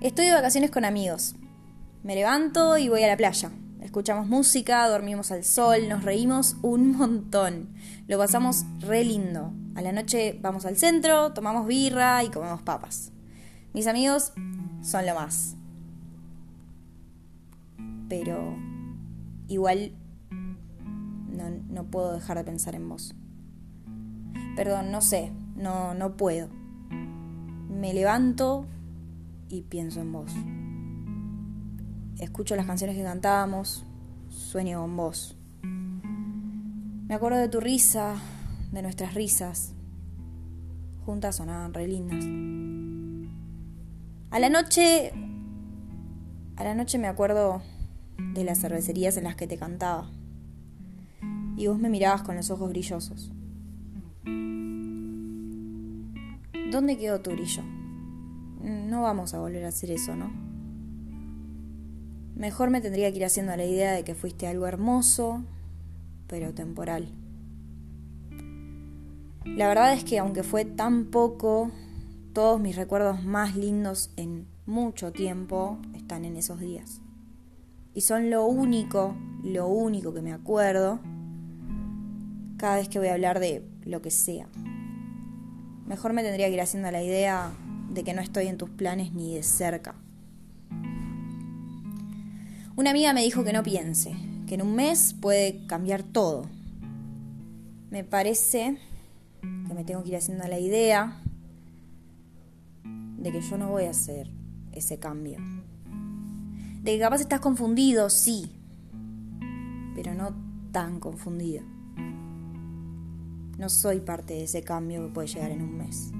Estoy de vacaciones con amigos. Me levanto y voy a la playa. Escuchamos música, dormimos al sol, nos reímos un montón. Lo pasamos re lindo. A la noche vamos al centro, tomamos birra y comemos papas. Mis amigos son lo más. Pero igual no, no puedo dejar de pensar en vos. Perdón, no sé, no, no puedo. Me levanto y pienso en vos. Escucho las canciones que cantábamos, sueño con vos. Me acuerdo de tu risa, de nuestras risas. Juntas sonaban re lindas. A la noche. A la noche me acuerdo de las cervecerías en las que te cantaba. Y vos me mirabas con los ojos brillosos. ¿Dónde quedó tu brillo? No vamos a volver a hacer eso, ¿no? Mejor me tendría que ir haciendo la idea de que fuiste algo hermoso, pero temporal. La verdad es que aunque fue tan poco, todos mis recuerdos más lindos en mucho tiempo están en esos días. Y son lo único, lo único que me acuerdo cada vez que voy a hablar de lo que sea. Mejor me tendría que ir haciendo la idea de que no estoy en tus planes ni de cerca. Una amiga me dijo que no piense, que en un mes puede cambiar todo. Me parece que me tengo que ir haciendo la idea de que yo no voy a hacer ese cambio. De que capaz estás confundido, sí, pero no tan confundido. No soy parte de ese cambio que puede llegar en un mes.